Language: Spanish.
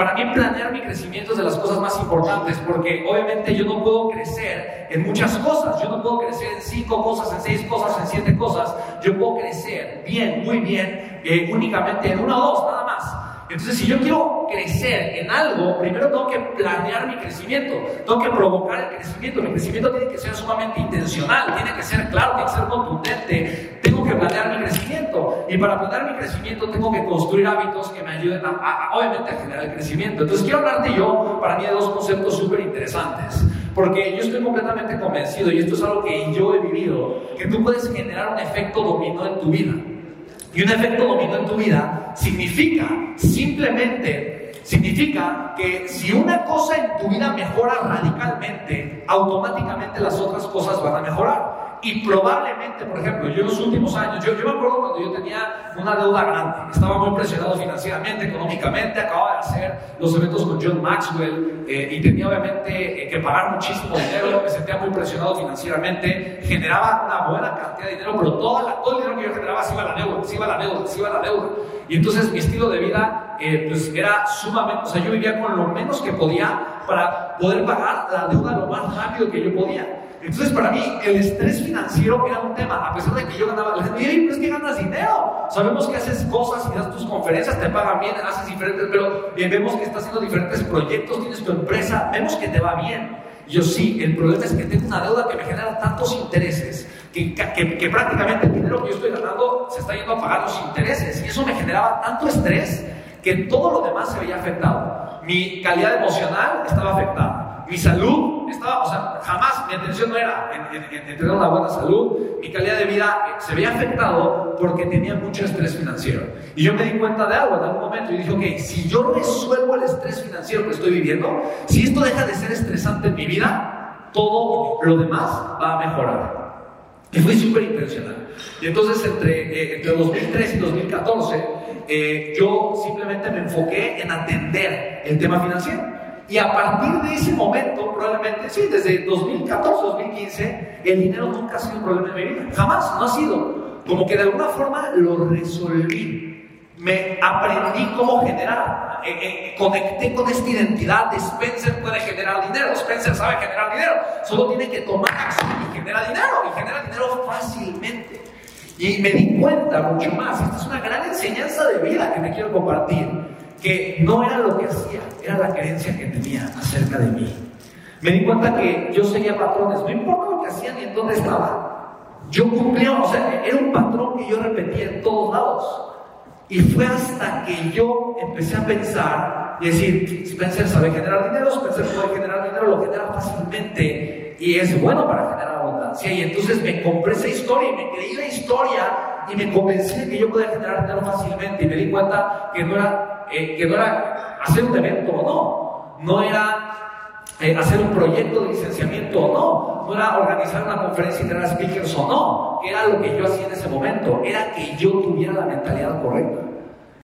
para mí planear mi crecimiento es de las cosas más importantes, porque obviamente yo no puedo crecer en muchas cosas, yo no puedo crecer en cinco cosas, en seis cosas, en siete cosas, yo puedo crecer bien, muy bien, eh, únicamente en una o dos, nada más. Entonces, si yo quiero crecer en algo, primero tengo que planear mi crecimiento, tengo que provocar el crecimiento. Mi crecimiento tiene que ser sumamente intencional, tiene que ser claro, tiene que ser contundente. Tengo que planear mi crecimiento. Y para planear mi crecimiento, tengo que construir hábitos que me ayuden, a, obviamente, a generar el crecimiento. Entonces, quiero hablarte yo, para mí, de dos conceptos súper interesantes. Porque yo estoy completamente convencido, y esto es algo que yo he vivido, que tú puedes generar un efecto dominó en tu vida. Y un efecto dominó en tu vida significa simplemente, significa que si una cosa en tu vida mejora radicalmente, automáticamente las otras cosas van a mejorar. Y probablemente, por ejemplo, yo en los últimos años, yo, yo me acuerdo cuando yo tenía una deuda grande, estaba muy presionado financieramente, económicamente, acababa de hacer los eventos con John Maxwell eh, y tenía obviamente eh, que pagar muchísimo dinero, me sentía muy presionado financieramente, generaba una buena cantidad de dinero, pero toda la, todo el dinero que yo generaba se iba a la deuda, se iba a la deuda, se iba a la deuda. Y entonces mi estilo de vida eh, pues era sumamente, o sea, yo vivía con lo menos que podía para poder pagar la deuda lo más rápido que yo podía. Entonces, para mí, el estrés financiero era un tema, a pesar de que yo ganaba, la gente, pero es que ganas dinero. Sabemos que haces cosas y das tus conferencias, te pagan bien, haces diferentes, pero bien, vemos que estás haciendo diferentes proyectos, tienes tu empresa, vemos que te va bien. Yo sí, el problema es que tengo una deuda que me genera tantos intereses que, que, que, prácticamente el dinero que yo estoy ganando se está yendo a pagar los intereses. Y eso me generaba tanto estrés que todo lo demás se veía afectado. Mi calidad emocional estaba afectada mi salud estaba, o sea, jamás mi atención no era en, tener una buena salud, mi calidad de vida eh, se veía afectado porque tenía mucho estrés financiero. Y yo me di cuenta de algo en algún momento y dije, ok, si yo resuelvo el estrés financiero que estoy viviendo, si esto deja de ser estresante en mi vida, todo lo demás va a mejorar. Y fui súper intencional. Y entonces entre, eh, entre 2003 y 2014, eh, yo simplemente me enfoqué en atender el tema financiero. Y a partir de ese momento, probablemente, sí, desde 2014, 2015, el dinero nunca ha sido un problema en mi vida. Jamás, no ha sido. Como que de alguna forma lo resolví. Me aprendí cómo generar. Eh, eh, conecté con esta identidad de Spencer puede generar dinero. Spencer sabe generar dinero. Solo tiene que tomar acción y genera dinero. Y genera dinero fácilmente. Y me di cuenta mucho más. Esta es una gran enseñanza de vida que me quiero compartir que no era lo que hacía, era la creencia que tenía acerca de mí. Me di cuenta que yo seguía patrones, no importa lo que hacía ni en dónde estaba. Yo cumplía, o sea, era un patrón que yo repetía en todos lados. Y fue hasta que yo empecé a pensar y decir, Spencer sabe generar dinero, Spencer puede generar dinero, lo genera fácilmente y es bueno para generar abundancia. Y entonces me compré esa historia y me creí la historia y me convencí de que yo podía generar dinero fácilmente. Y me di cuenta que no era eh, que no era hacer un evento o no, no era eh, hacer un proyecto de licenciamiento o no, no era organizar una conferencia y tener speakers o no, era lo que yo hacía en ese momento, era que yo tuviera la mentalidad correcta.